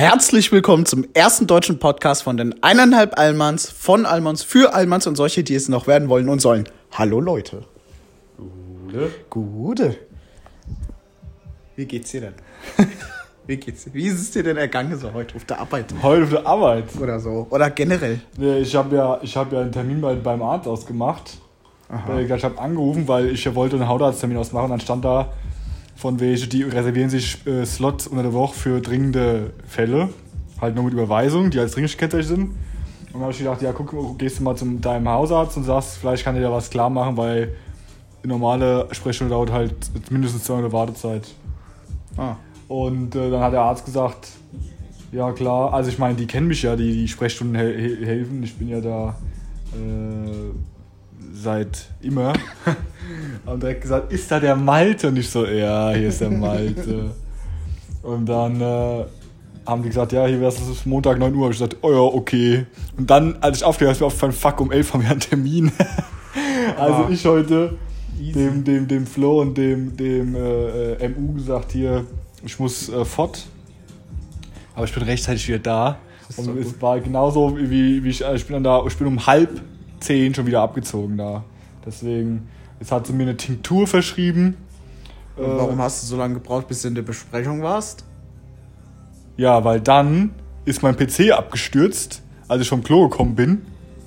Herzlich willkommen zum ersten deutschen Podcast von den eineinhalb Allmanns, von Allmanns, für Allmanns und solche, die es noch werden wollen und sollen. Hallo Leute. Gute. Gute. Wie geht's dir denn? Wie geht's dir? Wie ist es dir denn ergangen so heute auf der Arbeit? Heute auf der Arbeit. Oder so. Oder generell. Nee, Ich habe ja, ich hab ja einen Termin bei, beim Arzt ausgemacht. Äh, Ich habe angerufen, weil ich wollte einen Hautarzttermin ausmachen. Dann stand da von welche, die reservieren sich äh, Slots unter der Woche für dringende Fälle. Halt nur mit Überweisung, die als dringend gekennzeichnet sind. Und dann habe ich gedacht, ja, guck, gehst du mal zum deinem Hausarzt und sagst, vielleicht kann dir was klar machen, weil die normale Sprechstunde dauert halt mindestens zwei Monate Wartezeit. Ah. Und äh, dann hat der Arzt gesagt, ja klar, also ich meine, die kennen mich ja, die die Sprechstunden hel hel- helfen. Ich bin ja da äh, seit immer. Und direkt gesagt, ist da der Malte? Und ich so, ja, hier ist der Malte. Und dann äh, haben die gesagt, ja, hier wär's es ist Montag 9 Uhr. Hab ich gesagt, oh ja, okay. Und dann, als ich aufgehört habe, ist mir aufgefallen, fuck, um 11 haben wir einen Termin. also Ah. ich heute Easy. dem, dem, dem Flo und dem, dem äh, MU gesagt, hier, ich muss äh, fort. Aber ich bin rechtzeitig wieder da. Und es war genauso wie, wie ich, äh, ich bin dann da, ich bin um halb zehn schon wieder abgezogen da. Deswegen, jetzt hat sie mir eine Tinktur verschrieben. Und warum hast du so lange gebraucht, bis du in der Besprechung warst? Ja, weil dann ist mein PC abgestürzt, als ich vom Klo gekommen bin.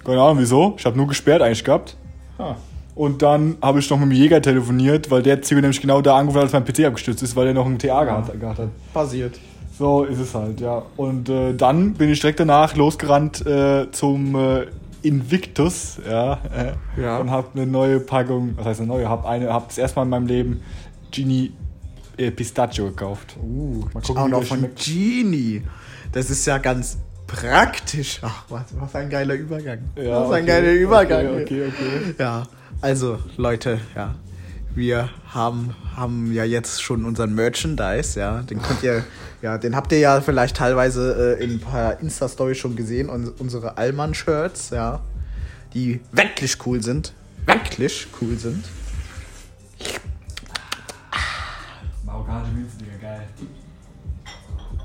Keine Ahnung wieso. Ich habe nur gesperrt eigentlich gehabt. Ah. Und dann habe ich noch mit dem Jäger telefoniert, weil der Züge nämlich genau da angerufen hat, als mein PC abgestürzt ist, weil er noch ein TA gehabt, gehabt hat. Passiert. So ist es halt, ja. Und äh, dann bin ich direkt danach losgerannt äh, zum äh, Invictus, ja, äh, Ja. und habe eine neue Packung, was heißt eine neue, habe eine, habe das erste Mal in meinem Leben Genie äh, Pistachio gekauft. Uh, Mal gucken, auch noch von schmeckt. Genie. Das ist ja ganz praktisch. Ach, was, was ein geiler Übergang. Ja, was ein okay, geiler Übergang. Okay, okay, okay. Ja, also Leute, ja. Wir haben, haben ja jetzt schon unseren Merchandise, ja. Den könnt ihr, ja, den habt ihr ja vielleicht teilweise äh, in ein paar Insta-Stories schon gesehen. Und unsere Allmann-Shirts, ja. Die wirklich cool sind. Wirklich cool sind. Marokkanische geil.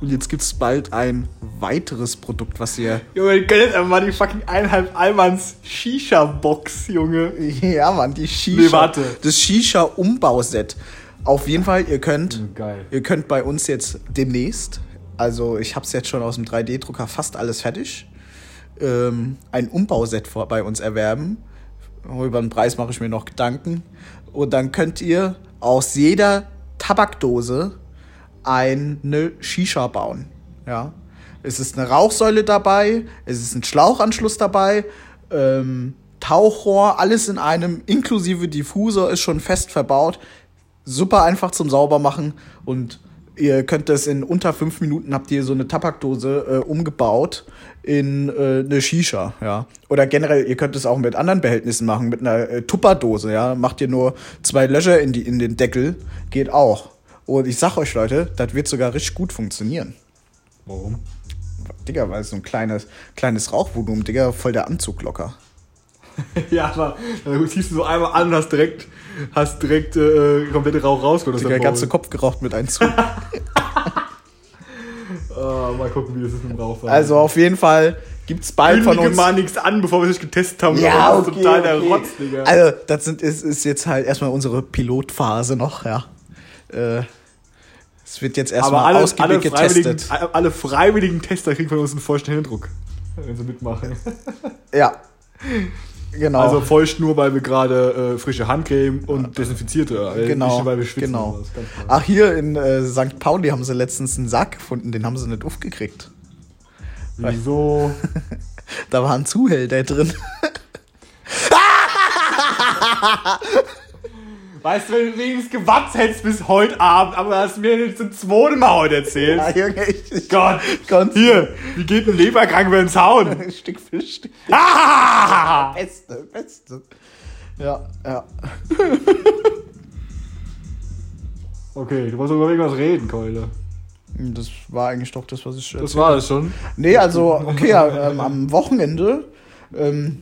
Und jetzt gibt's bald ein weiteres Produkt, was ihr. Junge, gönn jetzt einfach mal die fucking eineinhalb Almans Shisha-Box, Junge. Ja, Mann, die Shisha. Nee, warte. Das Shisha-Umbauset. Auf jeden Fall, ihr könnt, Mhm, geil. ihr könnt bei uns jetzt demnächst, also ich hab's jetzt schon aus dem 3D-Drucker fast alles fertig, ähm, ein Umbauset vor, bei uns erwerben. Über den Preis mache ich mir noch Gedanken. Und dann könnt ihr aus jeder Tabakdose eine Shisha bauen. Ja. Es ist eine Rauchsäule dabei, es ist ein Schlauchanschluss dabei, ähm, Tauchrohr, alles in einem, inklusive Diffusor ist schon fest verbaut. Super einfach zum Saubermachen und ihr könnt das in unter fünf Minuten habt ihr so eine Tabakdose äh, umgebaut in äh, eine Shisha, ja. Oder generell, ihr könnt es auch mit anderen Behältnissen machen, mit einer äh, Tupperdose, ja. Macht ihr nur zwei Löcher in, die, in den Deckel, geht auch. Und ich sag euch, Leute, das wird sogar richtig gut funktionieren. Warum? Digga, weil es so ein kleines, kleines Rauchvolumen, Digga, voll der Anzug locker. ja, aber dann ziehst du so einmal an und hast direkt, hast direkt äh, komplette Rauch rausgeholt. aus Digga, der ganze. Kopf geraucht mit einem Zug. Ah, mal gucken, wie das ist mit dem Rauch. also auf jeden Fall gibt's bald von Kündige uns. mal nichts an, bevor wir es getestet haben. Ja, das ist okay, total der okay. Rotz, Digga. Also, das sind, ist, ist jetzt halt erstmal unsere Pilotphase noch, ja. Äh, es wird jetzt erstmal ausgiebig alle, freiwilligen, getestet. alle freiwilligen Tester kriegen von uns einen feuchten Händedruck, wenn sie mitmachen. Ja. Genau. Also feucht nur, weil wir gerade äh, frische Handcreme und desinfizierte, äh, genau. nicht, weil wir schwitzen. genau. Ach, hier in äh, St. Pauli haben sie letztens einen Sack gefunden, den haben sie nicht aufgekriegt. Wieso? Da war ein Zuhälter drin. Weißt du, wenn du wenigstens gewatzt hättest bis heute Abend, aber hast du mir jetzt zum zweiten Mal heute erzählt. Ja, Junge, ich, ich Gott, Ganz- hier, wie geht ein Leberkrank über den Zaun? Stück für Stück. Ah! Beste, beste. Ja, ja. Okay, du wolltest über irgendwas reden, Keule. Das war eigentlich doch das, was ich Das war es schon. Nee, also, okay, ja, ähm, am Wochenende, ähm,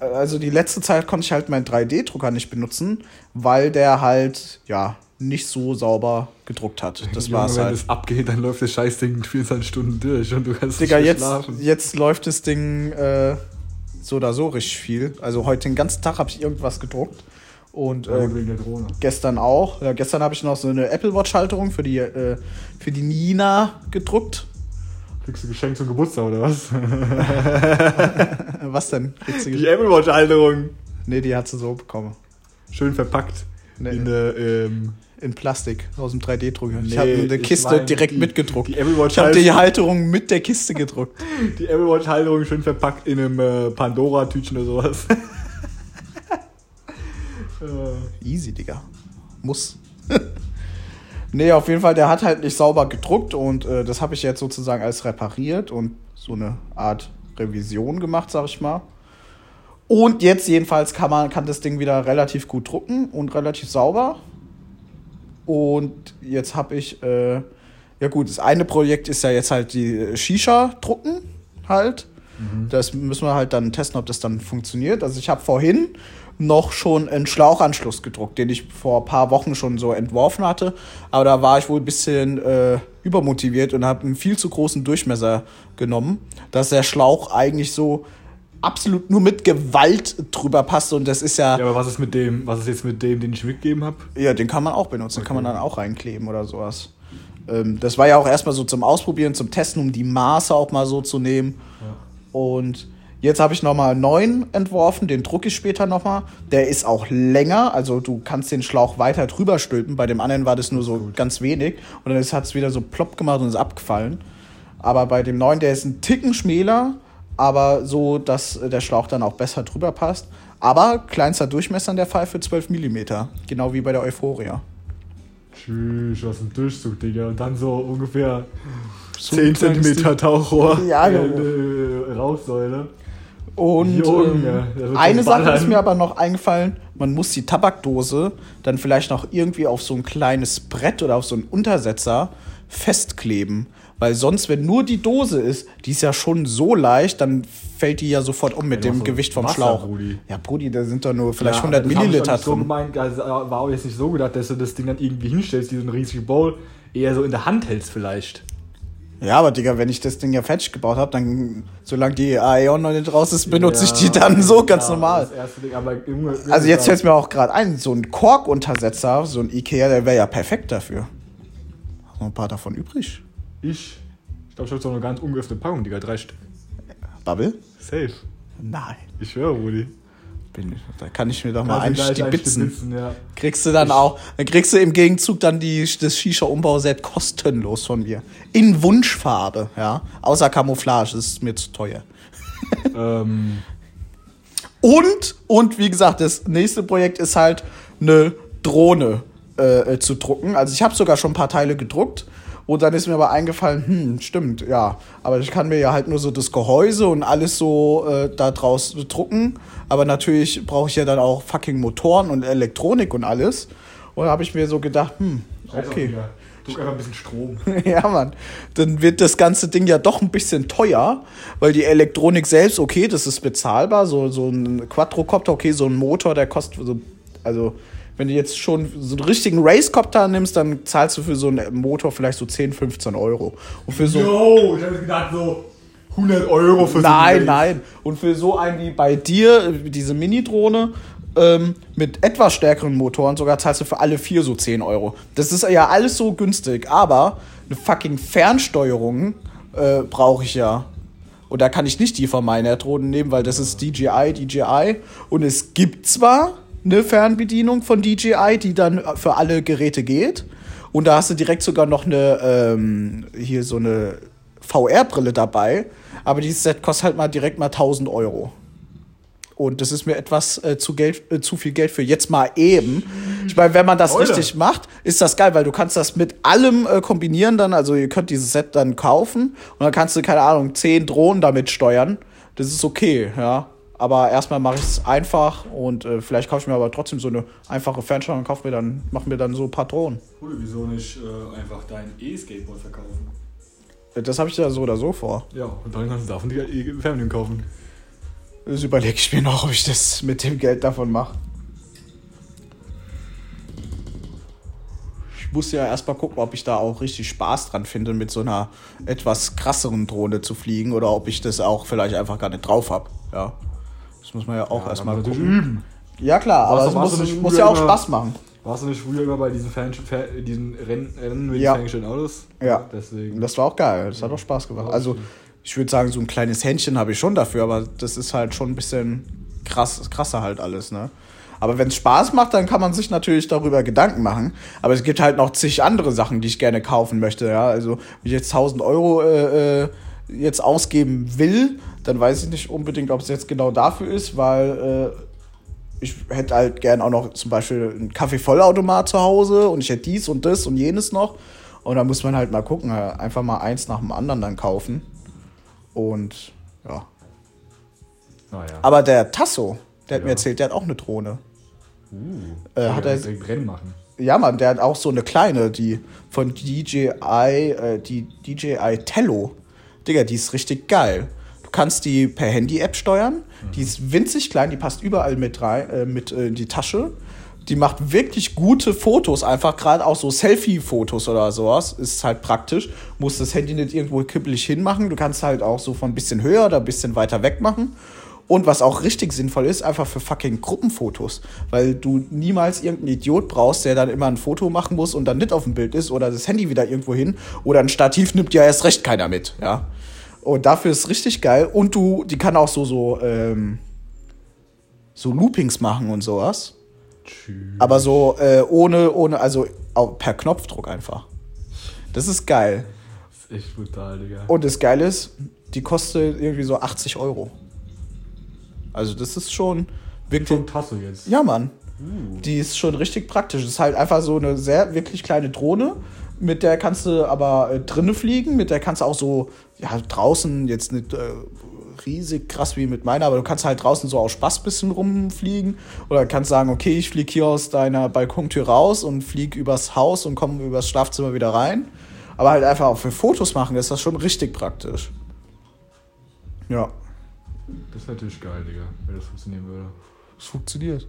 also die letzte Zeit konnte ich halt meinen 3D-Drucker nicht benutzen, weil der halt, ja, nicht so sauber gedruckt hat. Das Junge, war's wenn halt. das abgeht, dann läuft das Scheißding 24 Stunden durch und du kannst Digga, nicht jetzt, schlafen. jetzt läuft das Ding äh, so oder so richtig viel. Also heute den ganzen Tag habe ich irgendwas gedruckt. Und äh, gestern auch. Ja, gestern habe ich noch so eine Apple Watch-Halterung für die, äh, für die Nina gedruckt. Kriegst du Geschenk zum Geburtstag oder was? Äh, Was denn? Die Apple Watch Halterung. nee, die hat sie so bekommen. Schön verpackt. Nee. In der, ähm, In Plastik aus dem 3D-Drucker. ich Nee, habe eine ich Kiste meine, direkt die- mitgedruckt. die Apple Watch ich habe die Halterung- mit der Kiste gedruckt. die Apple Watch Halterung schön verpackt in einem äh, Pandora-Tütchen oder sowas. äh, Easy, Digga. Muss. Nee, auf jeden Fall, der hat halt nicht sauber gedruckt und äh, das habe ich jetzt sozusagen als repariert und so eine Art Revision gemacht, sag ich mal. Und jetzt jedenfalls kann man kann das Ding wieder relativ gut drucken und relativ sauber. Und jetzt habe ich, äh, ja gut, das eine Projekt ist ja jetzt halt die äh, Shisha drucken halt. Das müssen wir halt dann testen, ob das dann funktioniert. Also ich habe vorhin noch schon einen Schlauchanschluss gedruckt, den ich vor ein paar Wochen schon so entworfen hatte. Aber da war ich wohl ein bisschen äh, übermotiviert und habe einen viel zu großen Durchmesser genommen, dass der Schlauch eigentlich so absolut nur mit Gewalt drüber passt. Und das ist ja, ja, aber was ist mit dem, was ist jetzt mit dem, den ich mitgegeben habe? ja, den kann man auch benutzen, den kann man dann auch reinkleben oder sowas. Ähm, das war ja auch erstmal so zum Ausprobieren, zum Testen, um die Maße auch mal so zu nehmen. Und jetzt habe ich nochmal einen neuen entworfen, den drucke ich später nochmal. Der ist auch länger, also du kannst den Schlauch weiter drüber stülpen. Bei dem anderen war das nur so ganz wenig. Und dann hat es wieder so plopp gemacht und ist abgefallen. Aber bei dem neuen, der ist ein Ticken schmäler, aber so, dass der Schlauch dann auch besser drüber passt. Aber kleinster Durchmesser in der Pfeife 12 mm, genau wie bei der Euphoria. Tschüss, was ein Durchzug, Digga. Und dann so ungefähr So 10 ein kleines cm Tauchrohr. Ja, äh, Junge. äh, Rauchsäule. Und Junge, ähm, eine Sache ist mir aber noch eingefallen, man muss die Tabakdose dann vielleicht noch irgendwie auf so ein kleines Brett oder auf so einen Untersetzer festkleben. Weil sonst, wenn nur die Dose ist, die ist ja schon so leicht, dann fällt die ja sofort um mit Ja, dem so Gewicht vom Wasser, Schlauch. Brudi. Ja, Brudi, da sind doch nur vielleicht Ja, 100 das hab ich Milliliter nicht So drin. gemeint, also, äh, war auch jetzt nicht so gedacht, dass du das Ding dann irgendwie hinstellst, wie so eine riesige Bowl, eher so in der Hand hältst vielleicht. Ja, aber Digga, wenn ich das Ding ja fertig gebaut habe, dann, solange die Aeon noch nicht raus ist, benutze ich die dann so ganz ja, normal. Das erste Ding, aber Junge, Also jetzt fällt mir auch gerade ein, so ein Korkuntersetzer, so ein Ikea, der wäre ja perfekt dafür. Hast noch ein paar davon übrig? Ich, ich glaube, ich habe so eine ganz ungeöffnete Packung, Digga, drei Stück. Bubble? Safe. Nein. Ich schwöre, Rudi. Bin, da kann ich mir doch mal einstibitzen, ja. Kriegst du dann auch, dann kriegst du im Gegenzug dann die, das Shisha-Umbauset kostenlos von mir. In Wunschfarbe, ja. Außer Camouflage, das ist mir zu teuer. ähm, Und, und wie gesagt, das nächste Projekt ist halt eine Drohne äh, äh, zu drucken. Also ich habe sogar schon ein paar Teile gedruckt. Und dann ist mir aber eingefallen, hm, stimmt, ja. Aber ich kann mir ja halt nur so das Gehäuse und alles so äh, da draus drucken. Aber natürlich brauche ich ja dann auch fucking Motoren und Elektronik und alles. Und da habe ich mir so gedacht, hm, okay. Druck einfach ein bisschen Strom. ja, Mann. Dann wird das ganze Ding ja doch ein bisschen teuer, weil die Elektronik selbst, okay, das ist bezahlbar. So, so ein Quadrocopter, okay, so ein Motor, der kostet so, also, wenn du jetzt schon so einen richtigen Racecopter nimmst, dann zahlst du für so einen Motor vielleicht so 10, 15 Euro. Und für so. Yo, ich habe gedacht so 100 Euro für so Nein, ein nein. Und für so einen wie bei dir, diese Mini-Drohne, ähm, mit etwas stärkeren Motoren, sogar zahlst du für alle vier so 10 Euro. Das ist ja alles so günstig, aber eine fucking Fernsteuerung äh, brauche ich ja. Und da kann ich nicht die von meiner Drohne nehmen, weil das ist DJI, DJI. Und es gibt zwar eine Fernbedienung von DJI, die dann für alle Geräte geht. Und da hast du direkt sogar noch eine, ähm, hier so eine VR-Brille dabei. Aber dieses Set kostet halt mal direkt mal 1000 Euro. Und das ist mir etwas äh, zu, Geld, äh, zu viel Geld für jetzt mal eben. Ich meine, wenn man das Alter. richtig macht, ist das geil, weil du kannst das mit allem äh, kombinieren dann. Also ihr könnt dieses Set dann kaufen und dann kannst du, keine Ahnung, 10 Drohnen damit steuern. Das ist okay, ja. Aber erstmal mache ich es einfach und äh, vielleicht kaufe ich mir aber trotzdem so eine einfache Fernsteuerung und kaufe mir dann, mache mir dann so ein paar Drohnen. Cool, wieso nicht äh, einfach dein E-Skateboard verkaufen? Das habe ich ja so oder so vor. Ja, und dann kannst du davon die E-Fernbedienung kaufen. Das überlege ich mir noch, ob ich das mit dem Geld davon mache. ich muss ja erstmal gucken, ob ich da auch richtig Spaß dran finde, mit so einer etwas krasseren Drohne zu fliegen oder ob ich das auch vielleicht einfach gar nicht drauf habe. Ja. Das muss man ja auch Ja, erstmal gucken. üben. Ja, klar, Warst aber es muss, muss ja auch immer- Spaß machen. Warst du nicht früher immer bei diesen, Fan, diesen Rennen, Rennen mit Ja. ferngesteuerten Autos? Ja. Deswegen. Das war auch geil. Das hat auch Spaß gemacht. Also, ich würde sagen, so ein kleines Händchen habe ich schon dafür, aber das ist halt schon ein bisschen krass, krasser halt alles, ne? Aber wenn es Spaß macht, dann kann man sich natürlich darüber Gedanken machen. Aber es gibt halt noch zig andere Sachen, die ich gerne kaufen möchte, ja. Also, wenn ich jetzt 1000 Euro äh, äh, jetzt ausgeben will, dann weiß ich nicht unbedingt, ob es jetzt genau dafür ist, weil äh, ich hätte halt gern auch noch zum Beispiel einen Kaffeevollautomat zu Hause und ich hätte dies und das und jenes noch. Und da muss man halt mal gucken, einfach mal eins nach dem anderen dann kaufen. Und ja. Naja. Aber der Tasso, der hat Ja. mir erzählt, der hat auch eine Drohne. Uh, äh, hat er- direkt Rennen machen. Ja, Mann, der hat auch so eine kleine, die von DJI, äh, die DJI Tello. Digga, die ist richtig geil. Du kannst die per Handy-App steuern. Die ist winzig klein, die passt überall mit rein, äh, mit äh, in die Tasche. Die macht wirklich gute Fotos, einfach gerade auch so Selfie-Fotos oder sowas. Ist halt praktisch. Musst das Handy nicht irgendwo kippelig hinmachen. Du kannst halt auch so von ein bisschen höher oder ein bisschen weiter weg machen. Und was auch richtig sinnvoll ist, einfach für fucking Gruppenfotos. Weil du niemals irgendeinen Idiot brauchst, der dann immer ein Foto machen muss und dann nicht auf dem Bild ist oder das Handy wieder irgendwo hin. Oder ein Stativ nimmt ja erst recht keiner mit, ja. Und dafür ist richtig geil. Und du, die kann auch so, so, ähm, so Loopings machen und sowas. Tschüss. Aber so äh, ohne, ohne, also per Knopfdruck einfach. Das ist geil. Das ist echt brutal, Digga. Und das Geile ist, die kostet irgendwie so 80 Euro. Also das ist schon wirklich. Schon Tasso jetzt. Ja, Mann. Uh. Die ist schon richtig praktisch. Das ist halt einfach so eine sehr, wirklich kleine Drohne. Mit der kannst du aber äh, drinnen fliegen. Mit der kannst du auch so, ja, draußen jetzt nicht äh, riesig krass wie mit meiner, aber du kannst halt draußen so aus Spaß bisschen rumfliegen. Oder kannst sagen, okay, ich fliege hier aus deiner Balkontür raus und fliege übers Haus und komme übers Schlafzimmer wieder rein. Aber halt einfach auch für Fotos machen ist das schon richtig praktisch. Ja, Das ist natürlich geil, Digga, wenn das funktionieren würde. es funktioniert.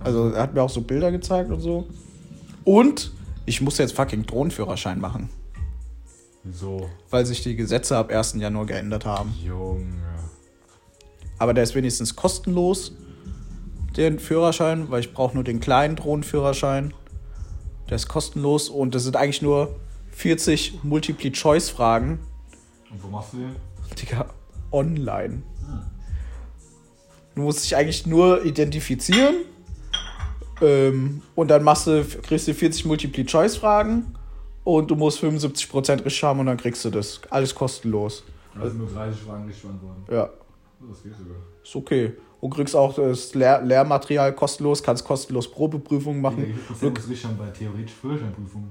Also er hat mir auch so Bilder gezeigt und so. Und ich muss jetzt fucking Drohnenführerschein machen, So, weil sich die Gesetze ab 1. Januar geändert haben. Junge. Aber der ist wenigstens kostenlos, den Führerschein, weil ich brauche nur den kleinen Drohnenführerschein. Der ist kostenlos und das sind eigentlich nur 40 Multiple-Choice-Fragen. Und wo machst du den? Digga, online. Du musst dich eigentlich nur identifizieren. Ähm, und dann machst du, kriegst du 40 Multiple-Choice-Fragen und du musst 75% richtig haben und dann kriegst du das. Alles kostenlos. Also nur 30 Fragen richtig beantworten. Ja, Das geht sogar. ist okay. Und kriegst auch das Lehr Lehrmaterial kostenlos, kannst kostenlos Probeprüfungen machen. Digga, Das ist schon bei theoretisch Führerscheinprüfungen.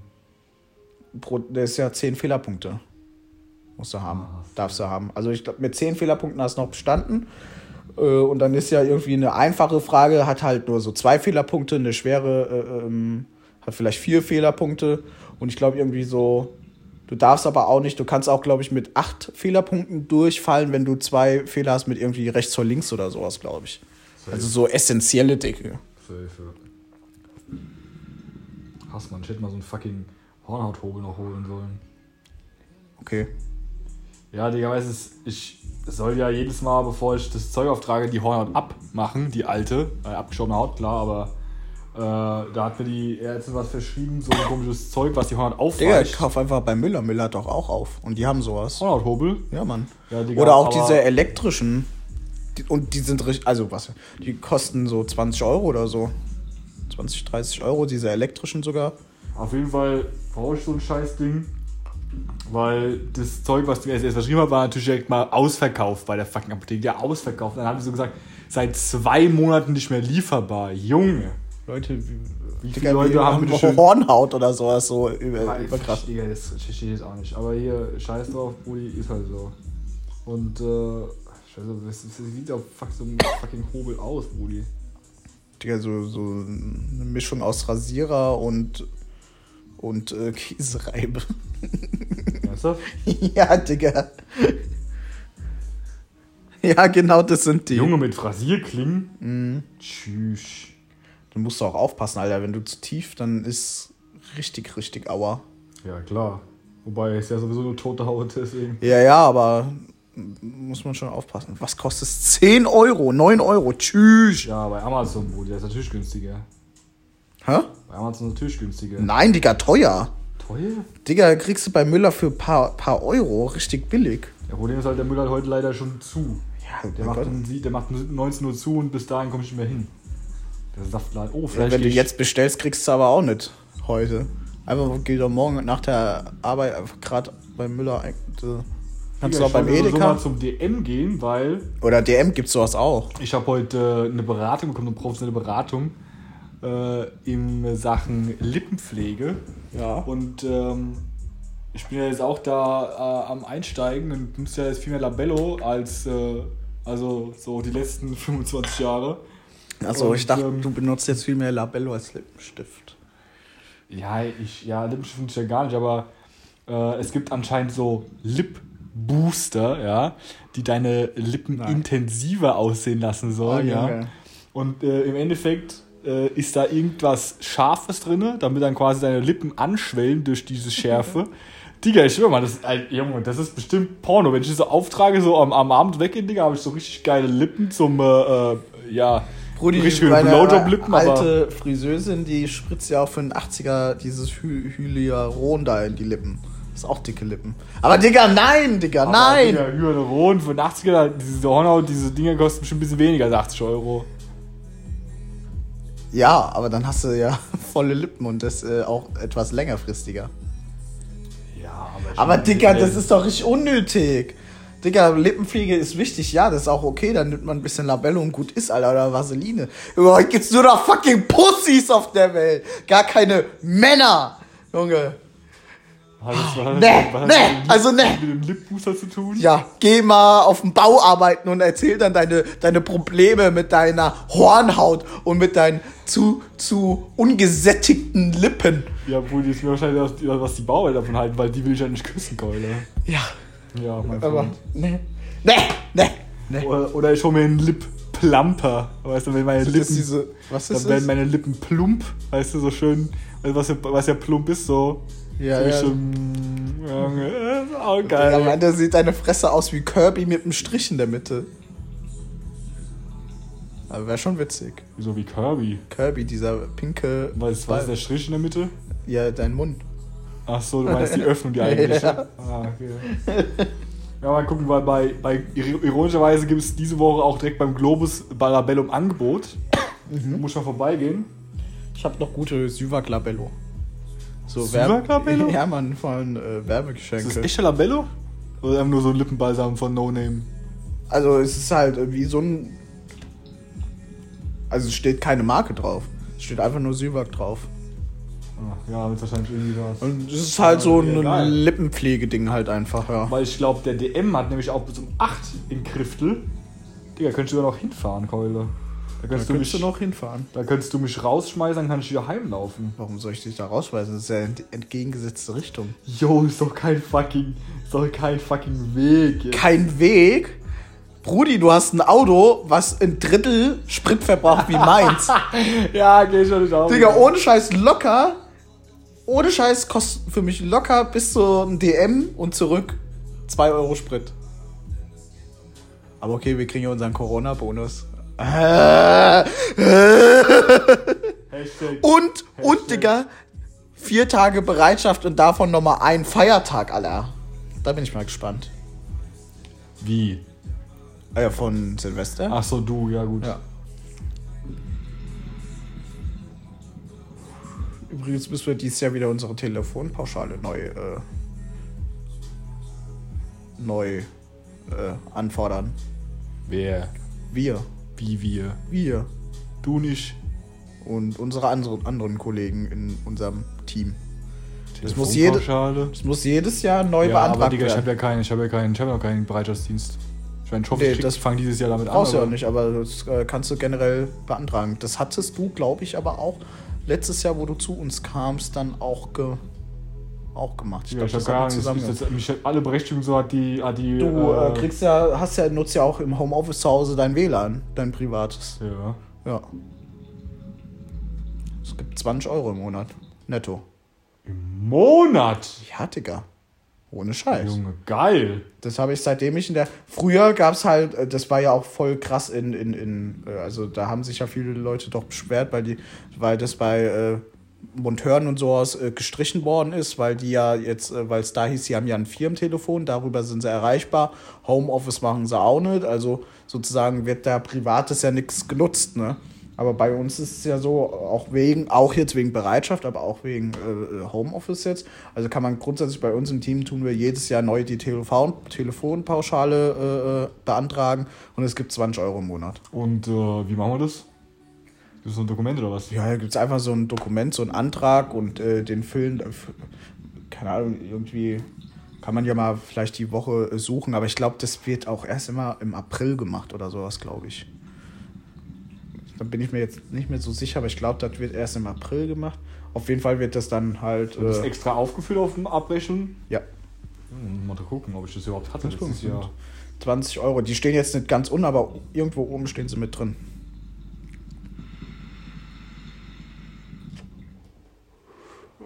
Pro, das ist ja 10 Fehlerpunkte. Musst du haben. Ah, Darfst du haben. Also ich glaube, mit 10 Fehlerpunkten hast du noch bestanden. Äh, Und dann ist ja irgendwie eine einfache Frage, hat halt nur so zwei Fehlerpunkte, eine schwere äh, ähm, hat vielleicht vier Fehlerpunkte. Und ich glaube irgendwie so, du darfst aber auch nicht, du kannst auch, glaube ich, mit acht Fehlerpunkten durchfallen, wenn du zwei Fehler hast mit irgendwie rechts oder links oder sowas, glaube ich. Also so essentielle Dinge. Safe, ja. Hass, man, ich hätte mal so einen fucking Hornhauthobel noch holen sollen. Okay. Ja, Digga, weißt du, ich soll ja jedes Mal, bevor ich das Zeug auftrage, die Hornhaut abmachen, die alte. Äh, abgeschobene Haut, klar, aber äh, da hat mir die Ärztin was verschrieben, so ein komisches Zeug, was die Hornhaut Digga, aufweicht. kauf einfach bei Müller. Müller hat doch auch auf. Und die haben sowas. Hornhauthobel? Ja, Mann. Ja, Digga, Oder auch diese elektrischen. Die, und die sind richtig, also was, die kosten so 20 Euro oder so. 20, 30 Euro, diese elektrischen sogar. Auf jeden Fall brauche ich so ein Scheißding. Weil das Zeug, was die mir erst verschrieben hat, war natürlich direkt mal ausverkauft bei der fucking Apotheke. Ja, ausverkauft. Dann haben die so gesagt, seit zwei Monaten nicht mehr lieferbar. Junge. Leute, wie, Wie Digga, viele Leute haben bitte schön- Hornhaut oder sowas, so über, überkrass. Digga, das verstehe ich jetzt auch nicht. Aber hier, scheiß drauf, Brudi, ist halt so. Und, äh, scheiße, das, das sieht auf fuck, so ein fucking Hobel aus, Brudi. Digga, so, so eine Mischung aus Rasierer und, und äh, Käsereibe. Ernsthaft? ja, Digga. ja, genau, das sind die. Junge mit Rasierklingen? Mhm. Tschüss. Dann musst du auch aufpassen, Alter. Wenn du zu tief, dann ist richtig, richtig aua. Ja, klar. Wobei, ist ja sowieso nur tote Haut, deswegen. Ja, ja, aber muss man schon aufpassen. Was kostet es? 10 Euro, 9 Euro. Tschüss. Ja, bei Amazon, Brudi, der ist natürlich günstiger. Hä? Bei Amazon ist natürlich günstiger. Nein, Digga, teuer. Teuer? Digga, kriegst du bei Müller für ein paar, paar Euro richtig billig. Ja, Problem ist halt, der Müller hat heute leider schon zu. Ja, Der macht, um, sie- der macht um 19 Uhr zu und bis dahin komme ich nicht mehr hin. Der Saftladen. Oh, Ja, vielleicht. wenn du ich- jetzt bestellst, kriegst du aber auch nicht heute. Einfach geh doch morgen nach der Arbeit einfach gerade beim Müller. äh, Kannst du Ja, auch ich beim wollte sowieso Edeka. mal zum DM gehen, weil Oder DM gibt's sowas auch. ich habe heute äh, eine Beratung bekommen, eine professionelle Beratung äh, in Sachen Lippenpflege. Ja. Und ähm, ich bin ja jetzt auch da äh, am Einsteigen und nutze ja jetzt viel mehr Labello als äh, also so die letzten 25 Jahre. Achso, Und, ich dachte, ähm, du benutzt jetzt viel mehr Labello als Lippenstift. Ja, ich, ja, Lippenstift finde ich ja gar nicht, aber äh, es gibt anscheinend so Lip-Booster, ja, die deine Lippen Nein. intensiver aussehen lassen sollen, Oh, ja. Und äh, im Endeffekt äh, ist da irgendwas Scharfes drin, damit dann quasi deine Lippen anschwellen durch diese Schärfe. Digga, ich schwör mal, das ist, ein, Junge, das ist bestimmt Porno. Wenn ich das so auftrage, so am, am Abend weggehe, Digga, habe ich so richtig geile Lippen zum, äh, äh, ja, Brudi, richtig schöne meine Blowjob-Lippen, alte Friseusin, die spritzt ja auch für den 80er dieses Hy Hyaluron da in die Lippen. Das ist auch dicke Lippen. Aber Digga, nein, Digga, Aber, nein! Digga, Hyaluron für den 80er, diese Hornhaut, diese Dinger kosten bestimmt ein bisschen weniger als 80 Euro. Ja, aber dann hast du ja volle Lippen und das äh, auch etwas längerfristiger. Ja, aber. Aber meine, Digga, das ist doch richtig unnötig. Digga, Lippenpflege ist wichtig, ja, das ist auch okay, dann nimmt man ein bisschen Labello und gut ist, Alter, oder Vaseline. Aber heute gibt's nur noch fucking Pussys auf der Welt. Gar keine Männer. Junge. Hat das, Nee, nee, mit dem also nee. Mit dem Lipbooster zu tun? Ja, geh mal auf den Bau arbeiten und erzähl dann deine, deine Probleme mit deiner Hornhaut und mit deinen zu, zu ungesättigten Lippen. Ja, obwohl die ist mir wahrscheinlich, was die, was die Bauern davon halten, weil die will ich ja nicht küssen, Keule. Ja, Ja, mein aber, Freund. nee, nee, nee, nee. Oder, oder ich hole mir einen Lip-Plumper. Weißt du, wenn meine Lippen. diese, was dann ist werden das? meine Lippen plump, weißt du, so schön. Also was, ja, was ja plump ist, so. Ja, ja. so, Ja, geil. Mann, da sieht deine Fresse aus wie Kirby mit einem Strich in der Mitte. Aber wäre schon witzig. so wie Kirby. Kirby, dieser pinke. Was, was ist der Strich in der Mitte? Ja, dein Mund. Ach so, du meinst die Öffnung, die eigentliche. Ja. Ah, okay. Ja, mal gucken, weil bei, bei ironischerweise gibt es diese Woche auch direkt beim Globus Balabellum Angebot. Mhm. Muss mal vorbeigehen. Ich habe noch gute Syvac Labello. So Labello? Ja, Mann, von äh, Ist das Werbegeschenke. echter Labello? Oder einfach nur so ein Lippenbalsam von No Name? Also es ist halt äh, wie so ein. Also es steht keine Marke drauf. Es steht einfach nur Syvac drauf. Ach, ja, wird wahrscheinlich irgendwie was. Und es ist halt so Ja, ein geil. Lippenpflegeding halt einfach, ja. Weil ich glaube, der DM hat nämlich auch bis um 8 in Kriftel. Digga, könntest du da noch hinfahren, Keule. Da Da könntest, du mich, du noch hinfahren. da könntest du mich rausschmeißen, dann kann ich wieder heimlaufen. Warum soll ich dich da rausweisen? Das ist ja in die entgegengesetzte Richtung. Jo, ist doch kein fucking, ist doch kein fucking Weg. Jetzt. Kein Weg. Brudi, du hast ein Auto, was ein Drittel Sprit verbraucht wie meins. Ja, geh schon nicht auf. Digga, ohne Scheiß locker. Ohne Scheiß kostet für mich locker bis zu einem DM und zurück 2 Euro Sprit. Aber okay, wir kriegen ja unseren Corona-Bonus. Und, und, Digga, vier Tage Bereitschaft und davon nochmal ein Feiertag, Alter. Da bin ich mal gespannt. Wie? Äh, von Silvester? Ach so, du, ja gut. Ja. Übrigens müssen wir dieses Jahr wieder unsere Telefonpauschale neu, äh, neu äh, anfordern. Wer? Wir. Wie wir? Wir. Du nicht. Und unsere anderen, anderen Kollegen in unserem Team. Das muss jede-. Das muss jedes Jahr neu Ja, aber beantragt Digga, ich habe werden. ja keinen, ich habe ja keinen, ich habe ja noch keinen Bereitschaftsdienst. Ich meine, ich hoffe, Nee, ich krieg- das fang dieses Jahr damit an. Brauchst du ja aber- auch nicht, aber das äh, kannst du generell beantragen. Das hattest du, glaube ich, aber auch letztes Jahr, wo du zu uns kamst, dann auch, ge auch gemacht. Ja, ich habe das keine haben wir Ahnung, zusammen gemacht. das, mich hat alle Berechtigungen so hat die, hat die. Du äh, äh, kriegst ja, hast ja, nutzt ja auch im Homeoffice zu Hause dein WLAN, dein privates. Ja. Ja. Es gibt 20 Euro im Monat. Netto. Im Monat? Ja, Digga. Ohne Scheiß. Junge, geil. Das habe ich seitdem ich in der. Früher gab es halt, äh, das war ja auch voll krass in, in, in, äh, also da haben sich ja viele Leute doch beschwert, weil die, weil das bei äh, Monteuren und sowas äh, gestrichen worden ist, weil die ja jetzt, äh, weil es da hieß, sie haben ja ein Firmentelefon, darüber sind sie erreichbar. Homeoffice machen sie auch nicht, also sozusagen wird da privates ja nichts genutzt, ne? Aber bei uns ist es ja so, auch wegen, auch jetzt wegen Bereitschaft, aber auch wegen äh, Homeoffice jetzt. Also kann man grundsätzlich bei uns im Team tun wir jedes Jahr neu die Telefon Telefonpauschale äh, beantragen und es gibt 20 Euro im Monat. Und äh, wie machen wir das? Gibt es so ein Dokument oder was? Ja, da gibt es einfach so ein Dokument, so einen Antrag und äh, den füllen, äh, keine Ahnung, irgendwie kann man ja mal vielleicht die Woche äh, suchen, aber ich glaube, das wird auch erst immer im April gemacht oder sowas, glaube ich. Da bin ich mir jetzt nicht mehr so sicher, aber ich glaube, das wird erst im April gemacht. Auf jeden Fall wird das dann halt. Wird das Äh, extra aufgeführt auf dem Abrechnung? ja, Hm, mal gucken, ob ich das überhaupt hatte. Das Das ist stimmt. ja 20 Euro. Die stehen jetzt nicht ganz unten, aber irgendwo oben stehen sie mit drin.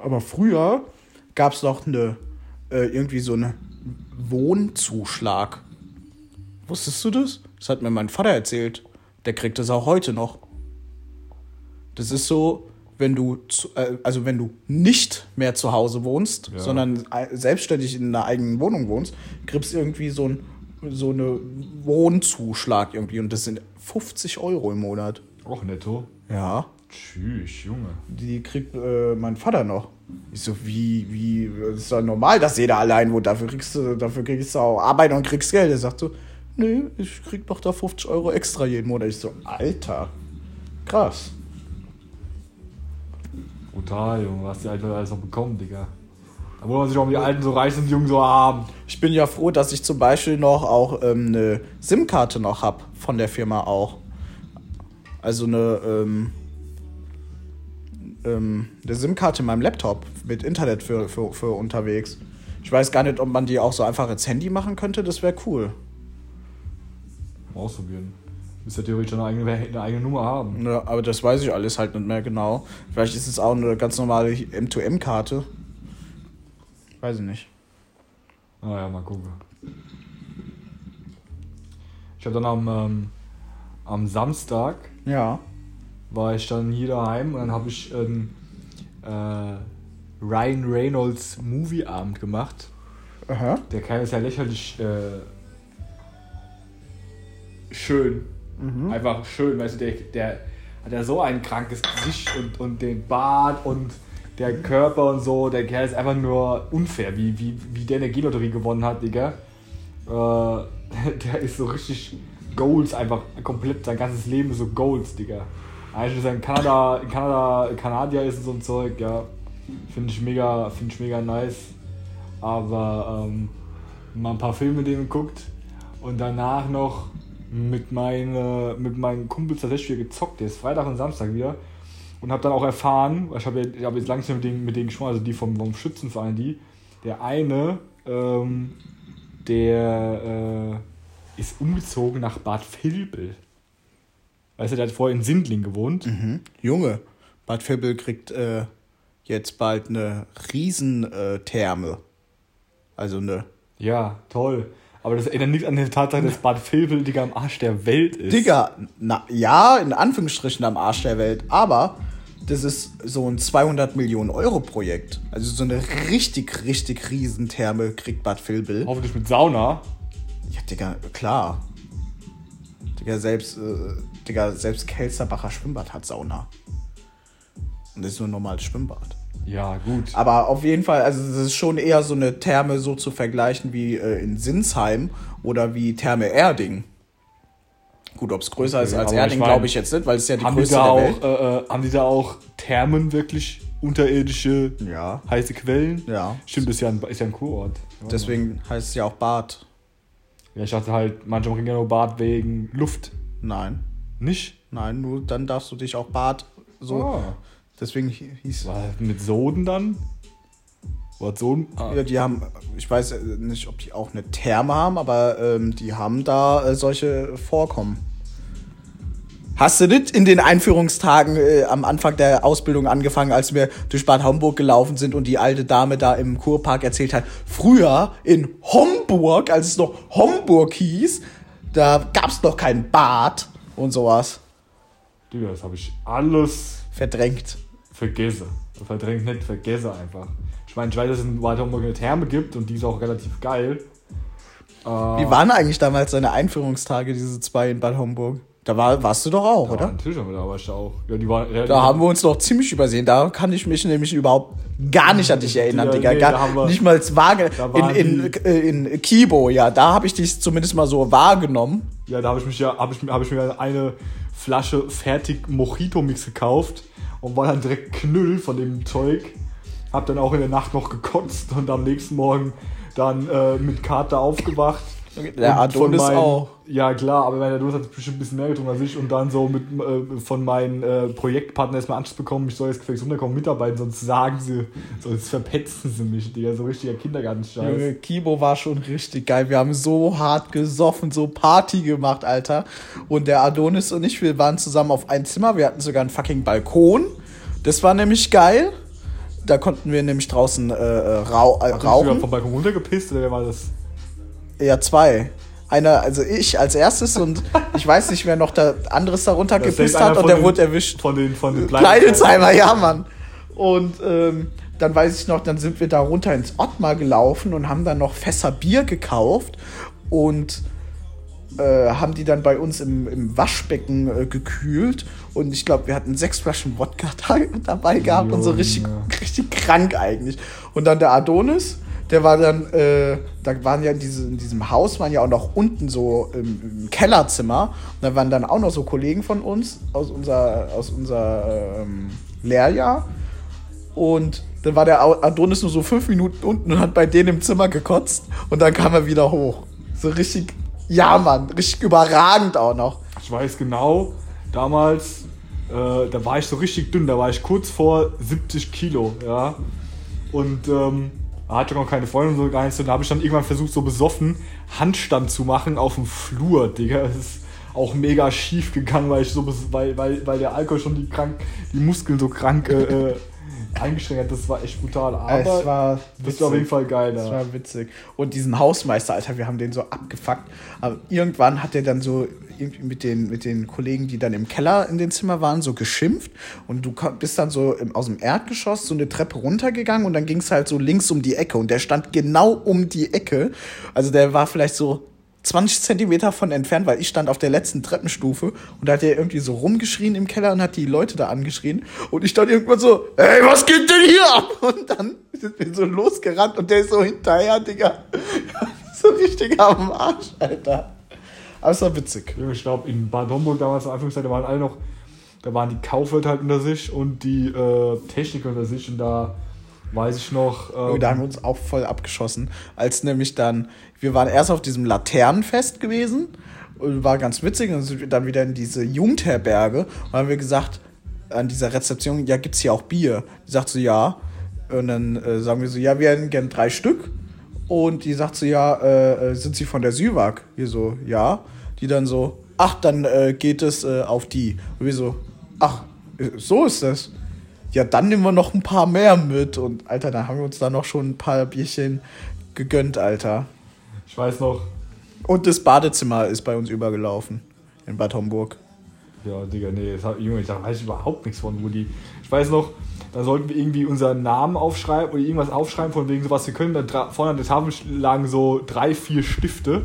Aber früher gab es noch eine, äh, irgendwie so einen Wohnzuschlag. Wusstest du das? Das hat mir mein Vater erzählt. Der kriegt das auch heute noch. Das ist so, wenn du, zu, äh, also wenn du nicht mehr zu Hause wohnst, Ja. sondern ei- selbstständig in einer eigenen Wohnung wohnst, kriegst du irgendwie so ein so eine Wohnzuschlag irgendwie und das sind 50 Euro im Monat. auch netto. Ja, Tschüss, Junge. die kriegt äh, mein Vater noch. Ich so, wie, wie, ist doch normal, dass jeder allein wohnt. Dafür kriegst du, dafür kriegst du auch Arbeit und kriegst Geld. Er sagt so, nee, ich krieg doch da 50 Euro extra jeden Monat. Ich so, Alter, krass. Brutal, Junge. Was die Alten alles noch bekommen, Digga. Da wundert man sich, warum die Alten so reich sind, die Jungen so arm. Ich bin ja froh, dass ich zum Beispiel noch auch ähm, eine SIM-Karte noch hab von der Firma auch. Also eine, ähm, ähm, eine SIM-Karte in meinem Laptop mit Internet für, für, für unterwegs. Ich weiß gar nicht, ob man die auch so einfach ins Handy machen könnte. Das wäre cool. Ausprobieren. Müsst ja theoretisch eine eigene, eine eigene Nummer haben. Ja, aber das weiß ich alles halt nicht mehr genau. Vielleicht ist es auch eine ganz normale M2M-Karte. Weiß ich nicht. Naja, mal gucken. Ich habe dann am, ähm, am Samstag Ja. War ich dann hier daheim und dann habe ich einen äh, Ryan Reynolds Movieabend gemacht. Aha. Der Kerl ist ja lächerlich äh, schön. Einfach schön, weißt du, der, der hat ja so ein krankes Gesicht und, und den Bart und der Körper und so. Der Kerl ist einfach nur unfair, wie, wie, wie der eine G-Lotterie gewonnen hat, Digga. Äh, der ist so richtig Goals, einfach komplett, sein ganzes Leben ist so Goals, Digga. Eigentlich ist er in Kanada, in Kanada, Kanadier ist so ein Zeug, ja. Finde ich mega, finde ich mega nice. Aber ähm, mal ein paar Filme mit dem geguckt und danach noch mit, meine, mit meinen Kumpels tatsächlich wieder gezockt. Der ist Freitag und Samstag wieder. Und habe dann auch erfahren, ich habe hab jetzt langsam mit denen, mit denen gesprochen, also die vom, vom Schützenverein, die. Der eine, ähm, der äh, ist umgezogen nach Bad Vilbel. Weißt du, der hat vorher in Sindling gewohnt. Mhm. Junge, Bad Vilbel kriegt äh, jetzt bald eine Riesentherme. Also eine. Ja, toll. Aber das erinnert nicht an die Tatsache, dass Bad Vilbel, Digga, am Arsch der Welt ist. Digga, na, ja, in Anführungsstrichen am Arsch der Welt, aber das ist so ein 200 Millionen Euro Projekt. Also so eine richtig, richtig Riesentherme kriegt Bad Vilbel. Hoffentlich mit Sauna. Ja, Digga, klar. Digga, selbst, äh, Digga, selbst Kelsterbacher Schwimmbad hat Sauna. Und das ist nur ein normales Schwimmbad. Ja, gut. Aber auf jeden Fall, also es ist schon eher so eine Therme so zu vergleichen wie äh, in Sinsheim oder wie Therme Erding. Gut, ob es größer ist Okay, als aber Erding, ich mein, glaube ich jetzt nicht, weil es ist ja die größte der auch, Welt. äh, äh, haben die da auch Thermen, wirklich unterirdische, Ja, heiße Quellen? ja. Stimmt, ist ja ein, ist ja ein Kurort. Ja, Deswegen heißt es ja auch Bad. Ja, ich dachte halt, manche bringen ja nur Bad wegen Luft. Nein, Nicht? nein, nur dann darfst du dich auch Bad so. Ah. Deswegen hi- hieß War mit Soden dann? War Soden? Ah. Ja, die haben, ich weiß äh, nicht, ob die auch eine Therme haben, aber ähm, die haben da äh, solche Vorkommen. Hast du nicht in den Einführungstagen äh, am Anfang der Ausbildung angefangen, als wir durch Bad Homburg gelaufen sind und die alte Dame da im Kurpark erzählt hat, früher in Homburg, als es noch Homburg hieß, da gab es noch kein Bad und sowas. Digga, das habe ich alles Verdrängt. vergessen. Verdrängt nicht, vergessen einfach. Ich meine, ich weiß, dass es in Bad Homburg eine Therme gibt und die ist auch relativ geil. Äh, Wie waren eigentlich damals deine Einführungstage, diese zwei in Bad Homburg? Da war, warst du doch auch, ja, oder? Natürlich haben wir da aber ich auch. Ja, die war relativ- Da haben wir uns noch ziemlich übersehen. Da kann ich mich nämlich überhaupt gar nicht an dich erinnern, Ja, Digga. nee, Gar, da wir- nicht mal vage. Da In, waren in, die- äh, in Kibo, ja, da habe ich dich zumindest mal so wahrgenommen. Ja, da habe ich mich ja, habe ich, hab ich mir eine Flasche fertig Mojito-Mix gekauft und war dann direkt Knüll von dem Zeug. Hab dann auch in der Nacht noch gekotzt und am nächsten Morgen dann äh, mit Kater aufgewacht. Der Adonis meinen- auch. Ja, klar, aber mein Adonis hat bestimmt ein bisschen mehr getrunken als ich und dann so mit, äh, von meinen äh, Projektpartnern erstmal Anschluss bekommen, ich soll jetzt gefälligst runterkommen, mitarbeiten, sonst sagen sie, sonst verpetzen sie mich, Digga, so richtiger Kindergartenscheiß. Junge, Kibo war schon richtig geil. Wir haben so hart gesoffen, so Party gemacht, Alter. Und der Adonis und ich, wir waren zusammen auf ein Zimmer. Wir hatten sogar einen fucking Balkon. Das war nämlich geil. Da konnten wir nämlich draußen äh, äh, rau äh, Hast du rauchen. vom Balkon runtergepisst oder wer war das? Ja, zwei. Einer, also ich als erstes und ich weiß nicht, wer noch da anderes darunter Das gepisst hat und der den- wurde erwischt. Von den, von den Pleidelsheimer, ja, Mann. Und ähm, dann weiß ich noch, dann sind wir da runter ins Ottmar gelaufen und haben dann noch Fässer Bier gekauft und äh, haben die dann bei uns im, im Waschbecken äh, gekühlt. Und ich glaube, wir hatten sechs Flaschen Wodka da, dabei gehabt und so richtig, Junge. richtig krank eigentlich. Und dann der Adonis, der war dann, äh, da waren ja in, diese, in diesem Haus, waren ja auch noch unten so im, im Kellerzimmer. Und da waren dann auch noch so Kollegen von uns aus unser, aus unser ähm, Lehrjahr. Und dann war der Adonis nur so fünf Minuten unten und hat bei denen im Zimmer gekotzt. Und dann kam er wieder hoch. So richtig, ja, Mann, richtig überragend auch noch. Ich weiß genau, damals, äh, da war ich so richtig dünn, da war ich kurz vor 70 Kilo, ja. Und ähm, hatte noch keine Freundin und so gar nichts. Und da habe ich dann irgendwann versucht, so besoffen Handstand zu machen auf dem Flur, Digga. Das ist auch mega schief gegangen, weil ich so weil, weil, weil der Alkohol schon die krank, die Muskeln so krank äh, äh, eingeschränkt hat. Das war echt brutal. Aber es war das war auf jeden Fall geil. Das Ja. war witzig. Und diesen Hausmeister, Alter, wir haben den so abgefuckt. Aber irgendwann hat der dann so irgendwie mit den, mit den Kollegen, die dann im Keller in den Zimmer waren, so geschimpft. Und du bist dann so aus dem Erdgeschoss so eine Treppe runtergegangen und dann ging es halt so links um die Ecke. Und der stand genau um die Ecke. Also der war vielleicht so 20 Zentimeter von entfernt, weil ich stand auf der letzten Treppenstufe und da hat er irgendwie so rumgeschrien im Keller und hat die Leute da angeschrien und ich stand irgendwann so, ey, was geht denn hier ab? Und dann sind wir so losgerannt und der ist so hinterher, Digga. so richtig am Arsch, Alter. Aber es war witzig. Ich glaube, in Bad Homburg damals in Anführungszeit, da waren alle noch, da waren die Kaufleute halt unter sich und die äh, Techniker unter sich und da weiß ich noch. Ähm, da haben wir uns auch voll abgeschossen, als nämlich dann, wir waren erst auf diesem Laternenfest gewesen und war ganz witzig, und dann sind wir dann wieder in diese Jugendherberge und haben wir gesagt, an dieser Rezeption, ja, gibt's hier auch Bier? Die sagt so, ja. Und dann äh, sagen wir so, ja, wir hätten gern drei Stück. Und die sagt so, ja, äh, äh, sind Sie von der Süwag? Wir so, ja. Die dann so, ach, dann äh, geht es äh, auf die. Und wir so, ach, äh, so ist das. Ja, dann nehmen wir noch ein paar mehr mit. Und Alter, da haben wir uns da noch schon ein paar Bierchen gegönnt, Alter. ich weiß noch, Und das Badezimmer ist bei uns übergelaufen. In Bad Homburg. ja, Digga, nee, das Junge, da weiß ich überhaupt nichts von, wo die. Ich weiß noch, da sollten wir irgendwie unseren Namen aufschreiben oder irgendwas aufschreiben, von wegen so was wir können. Da vorne an der Tafel lagen so drei, vier Stifte.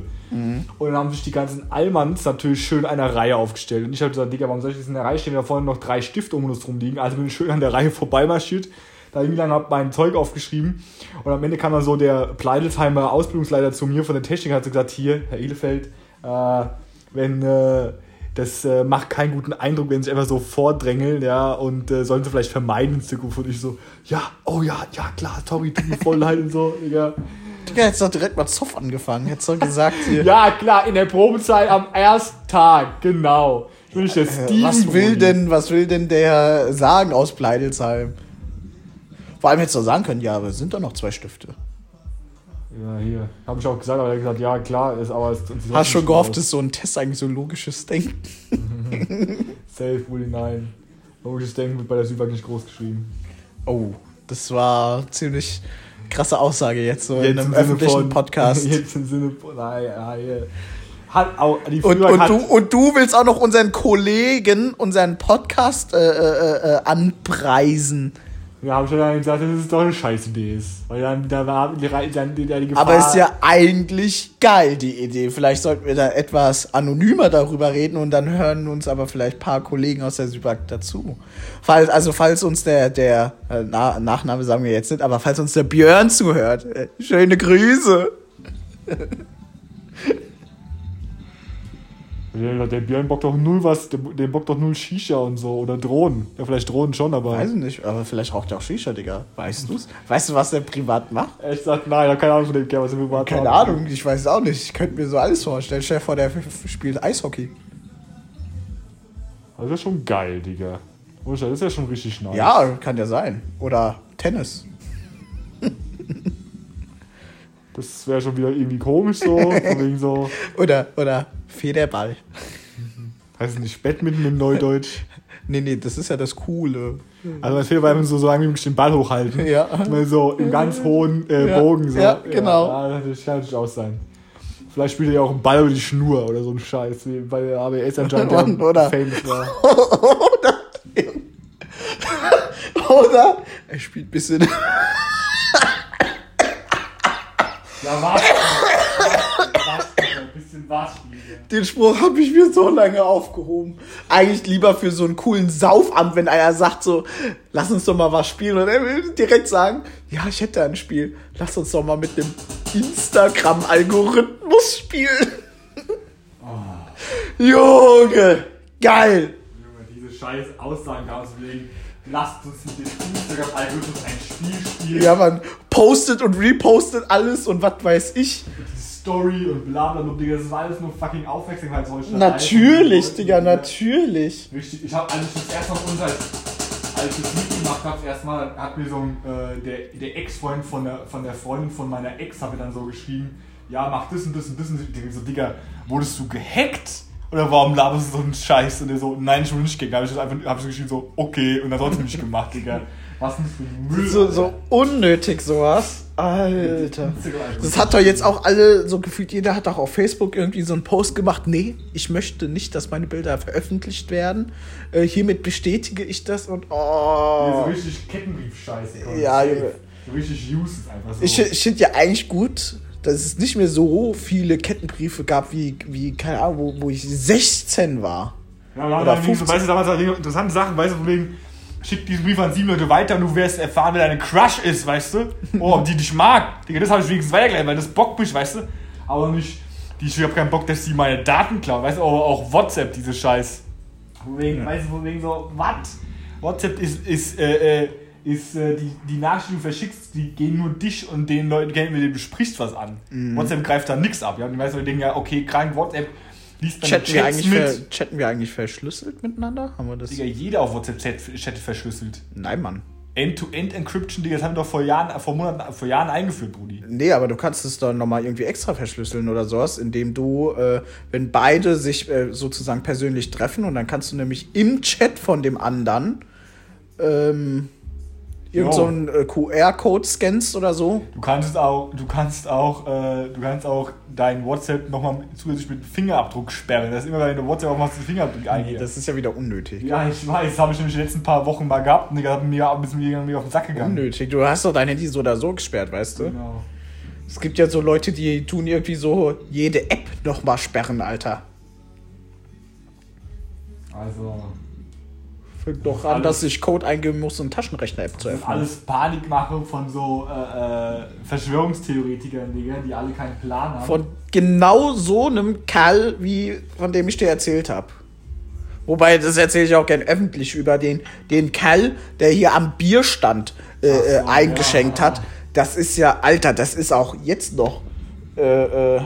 Und dann haben sich die ganzen Allmanns natürlich schön einer Reihe aufgestellt. Und ich habe gesagt, Digga, warum soll ich jetzt in der Reihe stehen, da vorne noch drei Stifte um uns rumliegen? Also bin ich schön an der Reihe vorbeimarschiert, da irgendwie lang hab mein Zeug aufgeschrieben. Und am Ende kam dann so der Pleidelsheimer Ausbildungsleiter zu mir von der Technik und hat so gesagt, hier, Herr Ehlefeld, äh, wenn äh, das äh, macht keinen guten Eindruck, wenn sie einfach so vordrängeln, ja, und äh, sollen sie vielleicht vermeiden in Zukunft. Und ich so, ja, oh ja, ja, klar, sorry, tut mir voll leid und so, Digga. Digga, hättest doch direkt mal Zoff angefangen. Hättest doch gesagt hier. Ja, klar, in der Probezeit am ersten Tag, genau. Bin ich der Steven. Äh, was will denn, was will denn der sagen aus Pleidelsheim? Vor allem hättest du sagen können, ja, aber es sind doch noch zwei Stifte. Ja, hier. Habe ich auch gesagt, aber er hat gesagt, ja, klar, ist aber. Es, Hast schon gehofft, dass so ein Test eigentlich so logisches Denken. Safe, Bulli, nein. Ich denken, wird bei der Südbank nicht groß geschrieben. Oh, das war ziemlich krasse Aussage jetzt so in Jetzt einem im Sinne öffentlichen von- Podcast. Jetzt im Sinne von, nein, nein. Hat auch, die Und, und, hat, du, und du willst auch noch unseren Kollegen, unseren Podcast äh, äh, äh, anpreisen. Ja, habe ich ja dann gesagt, dass es doch eine scheiß Idee ist. Weil dann, da war die, Re- dann, die, die Gefahr. Aber ist ja eigentlich geil, die Idee. Vielleicht sollten wir da etwas anonymer darüber reden und dann hören uns aber vielleicht ein paar Kollegen aus der Südbank dazu. Falls, also falls uns der, der äh, Na, Nachname sagen wir jetzt nicht, aber falls uns der Björn zuhört, äh, schöne Grüße. Der Björn bockt doch null was, der, der bockt doch null Shisha und so. Oder Drohnen. Ja, vielleicht Drohnen schon, aber. Weiß ich nicht, aber vielleicht raucht er auch Shisha, Digga. Weißt du's? Weißt du, was der privat macht? Ich sag, nein, ich hab keine Ahnung von dem Kerl, was er privat Keine macht. Ahnung, ich weiß es auch nicht. Ich könnte mir so alles vorstellen. Stell dir vor, der spielt Eishockey. Das ist ja schon geil, Digga. Das ist ja schon richtig nice. Ja, kann ja sein. Oder Tennis. Das wäre schon wieder irgendwie komisch so. so, Oder, oder Federball. heißt es nicht Badminton im Neudeutsch. Nee, nee, das ist ja das Coole. Also das beim so, so irgendwie den Ball hochhalten. Ja. Mal so im ganz hohen äh, Ja, Bogen. So. ja, genau. Ja, das kann natürlich auch sein. Vielleicht spielt er ja auch einen Ball über die Schnur oder so ein Scheiß, wie bei der ABS anscheinend der oder? famous war. Oder er spielt ein bisschen. Ja, was? Ein bisschen was Den Spruch habe ich mir so lange aufgehoben. Eigentlich lieber für so einen coolen Saufamt, wenn einer sagt so, lass uns doch mal was spielen. Und er will direkt sagen, ja, ich hätte ein Spiel. Lass uns doch mal mit dem Instagram-Algorithmus spielen. Junge, geil. Junge, diese scheiß Aussagen da wegen, lasst uns mit dem Instagram-Algorithmus ein Spiel spielen. Ja, man postet und repostet alles und was weiß ich. Story und bla bla bla, Digga, das war alles nur fucking Aufmerksamkeitsheuchelei. Natürlich, Digga, natürlich. Richtig, ich hab, als ich das erste Mal von uns als, als ich das mitgemacht habe, erstmal hat mir so ein, äh, der, der Ex-Freund von der, von der Freundin von meiner Ex hat mir dann so geschrieben, ja, mach das und das und das und das. So, Digga, wurdest du gehackt? Oder warum laberst du so einen Scheiß? Und der so, nein, ich wurde nicht gehackt. Da hab ich das einfach, hab ich so geschrieben, so, okay, und dann trotzdem nicht gemacht, Digga. Was denn für ein Müll? So, Alter. so unnötig sowas. Alter. Das hat doch jetzt auch alle, so gefühlt jeder hat doch auf Facebook irgendwie so einen Post gemacht. Nee, ich möchte nicht, dass meine Bilder veröffentlicht werden. Äh, hiermit bestätige ich das und So oh. richtig Kettenbrief-Scheiße. Ja, Junge. So richtig useless einfach so. Ich, ich finde ja eigentlich gut, dass es nicht mehr so viele Kettenbriefe gab, wie, wie keine Ahnung, wo, wo ich 16 war. Ja, wir haben Oder so, 15. weißt du, damals auch interessante Sachen, weißt du, von wegen, schick diesen Brief an sieben Leute weiter und du wirst erfahren, wer deine Crush ist, weißt du? Oh, die dich mag. Digga, das habe ich wenigstens weitergeleitet, weil das bockt mich, weißt du? Aber nicht, die, ich habe keinen Bock, dass die meine Daten klauen, weißt du? Aber auch WhatsApp, diese Scheiß. Wegen, weißt du, von wegen so, was? WhatsApp ist, ist, äh, äh, ist äh, die, die Nachrichten, die du verschickst, die gehen nur dich und den Leuten mit denen du sprichst, was an. Mhm. WhatsApp greift da nichts ab. Ja? Und die meisten Leute denken ja, okay, krank, WhatsApp Chatten wir, eigentlich ver, chatten wir eigentlich verschlüsselt miteinander? Haben wir das? Digga, jeder auf WhatsApp chat, chat verschlüsselt. Nein, Mann. End-to-End-Encryption, Digga, das haben wir doch vor Jahren, vor Monaten, vor Jahren eingeführt, Brudi. Nee, aber du kannst es dann nochmal irgendwie extra verschlüsseln oder sowas, indem du, äh, wenn beide sich äh, sozusagen persönlich treffen und dann kannst du nämlich im Chat von dem anderen ähm, irgend so einen äh, QR-Code scannst oder so. Du kannst auch, du kannst auch, äh, du kannst auch dein WhatsApp nochmal zusätzlich mit Fingerabdruck sperren. Das ist immer, wenn du WhatsApp aufmachst, den Fingerabdruck eingibst. Das ist ja wieder unnötig. Ja, ich weiß, das habe ich nämlich die letzten paar Wochen mal gehabt und Digga, hat mir ein bisschen mir auf den Sack gegangen. Unnötig. Du hast doch dein Handy so oder so gesperrt, weißt du? Genau. Es gibt ja so Leute, die tun irgendwie so jede App nochmal sperren, Alter. Also, Fängt doch an, dass ich Code eingeben muss, um Taschenrechner-App zu öffnen. alles Panikmache von so äh, äh, Verschwörungstheoretikern, Digga, die alle keinen Plan haben. Von genau so einem Kerl, wie von dem ich dir erzählt habe. Wobei, das erzähle ich auch gern öffentlich über den, den Kerl, der hier am Bierstand äh, äh, so, eingeschenkt ja. hat. Das ist ja, Alter, das ist auch jetzt noch äh, äh,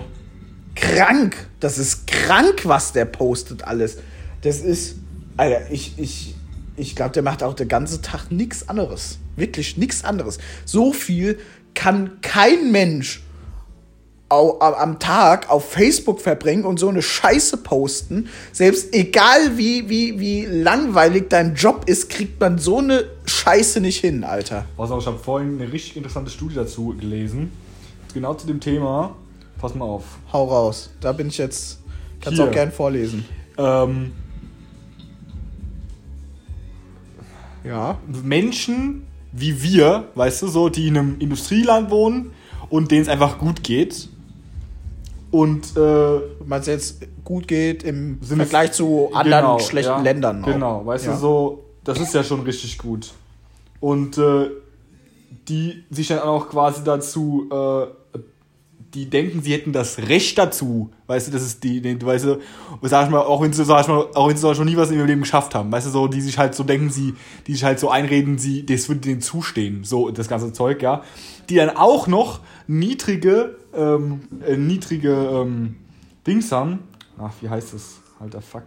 krank. Das ist krank, was der postet alles. Das ist, Alter, ich, ich, ich glaube, der macht auch den ganzen Tag nichts anderes. Wirklich nichts anderes. So viel kann kein Mensch am Tag auf Facebook verbringen und so eine Scheiße posten. Selbst egal wie, wie, wie langweilig dein Job ist, kriegt man so eine Scheiße nicht hin, Alter. Was auch, ich habe vorhin eine richtig interessante Studie dazu gelesen. Genau zu dem Thema. Pass mal auf. Hau raus. Da bin ich jetzt. Kannst Hier. auch gern vorlesen. Ähm, Ja. Menschen wie wir, weißt du, so, die in einem Industrieland wohnen und denen es einfach gut geht. Und äh, Was jetzt gut geht im Sinne- Vergleich zu anderen Genau, schlechten ja, Ländern. auch. Genau, weißt Ja. du, so, das ist ja schon richtig gut. Und äh, die sich dann auch quasi dazu, äh, die denken, sie hätten das Recht dazu, weißt du, das ist die, die weißt du, sag ich mal, auch wenn sie, sag ich mal, auch wenn sie schon nie was in ihrem Leben geschafft haben, weißt du, so, die sich halt so denken, sie, die sich halt so einreden, sie, das würde denen zustehen, so, das ganze Zeug, ja, die dann auch noch niedrige, ähm, äh, niedrige, ähm, Dings haben, ach, wie heißt das, alter Fuck.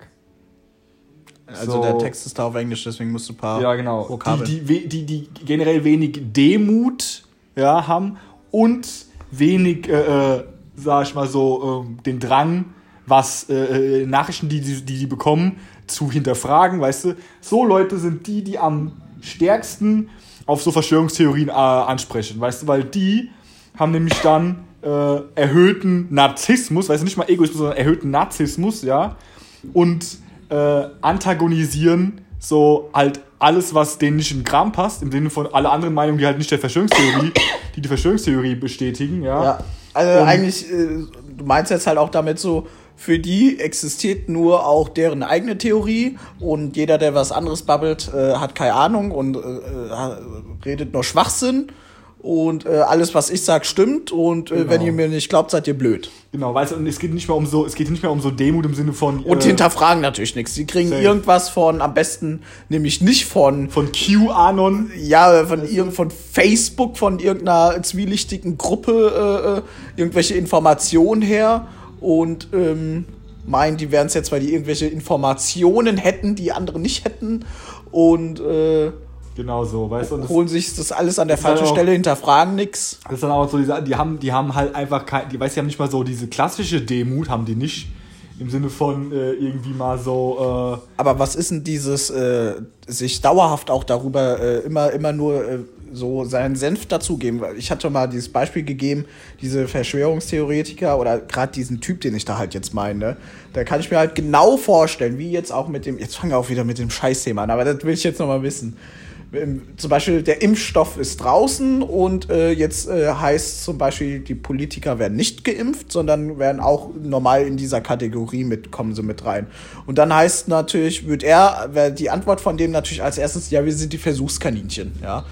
Also So. der Text ist da auf Englisch, deswegen musst du ein paar Ja, genau. Vokabeln. Die, die, die, die generell wenig Demut ja, haben und wenig, äh, äh, sag ich mal so, ähm, den Drang, was äh, äh, Nachrichten, die, die die bekommen, zu hinterfragen, weißt du. So Leute sind die, die am stärksten auf so Verschwörungstheorien äh, ansprechen, weißt du, weil die haben nämlich dann äh, erhöhten Narzissmus, weißt du, nicht mal Egoismus, sondern erhöhten Narzissmus, ja, und äh, antagonisieren so halt alles, was denen nicht in Kram passt, im Sinne von alle anderen Meinungen, die halt nicht der Verschwörungstheorie, die die Verschwörungstheorie bestätigen, ja. Ja, also Und- eigentlich, äh, du meinst jetzt halt auch damit so, für die existiert nur auch deren eigene Theorie und jeder, der was anderes babbelt, äh, hat keine Ahnung und äh, äh, redet nur Schwachsinn und äh, alles, was ich sag, stimmt und äh, Genau. wenn ihr mir nicht glaubt, seid ihr blöd. Genau, weißt du, und es geht nicht mehr um so, es geht nicht mehr um so Demut im Sinne von Und äh, hinterfragen natürlich nichts. Sie kriegen safe. irgendwas von, am besten nämlich nicht von von QAnon, ja, von, irgend, von Facebook, von irgendeiner zwielichtigen Gruppe, äh, äh, irgendwelche Informationen her und ähm, meinen, die wären es jetzt, weil die irgendwelche Informationen hätten, die andere nicht hätten und äh, genau so, weißt du, und das, holen sich das alles an der falschen auch- Stelle, hinterfragen nix. das ist dann auch so, diese, die haben, die haben halt einfach kein, die weiß, die haben nicht mal so diese klassische Demut, haben die nicht. Im Sinne von äh, irgendwie mal so, äh, Aber was ist denn dieses, äh, sich dauerhaft auch darüber äh, immer, immer nur äh, so seinen Senf dazugeben? Ich hatte mal dieses Beispiel gegeben, diese Verschwörungstheoretiker oder gerade diesen Typ, den ich da halt jetzt meine, da kann ich mir halt genau vorstellen, wie jetzt auch mit dem, jetzt fangen wir auch wieder mit dem Scheißthema an, aber das will ich jetzt noch mal wissen. Ähm, Zum Beispiel der Impfstoff ist draußen und äh, jetzt äh, heißt zum Beispiel, die Politiker werden nicht geimpft, sondern werden auch normal in dieser Kategorie mit, kommen sie mit rein. Und dann heißt natürlich, wird er, wäre die Antwort von dem natürlich als erstes, ja, wir sind die Versuchskaninchen, ja.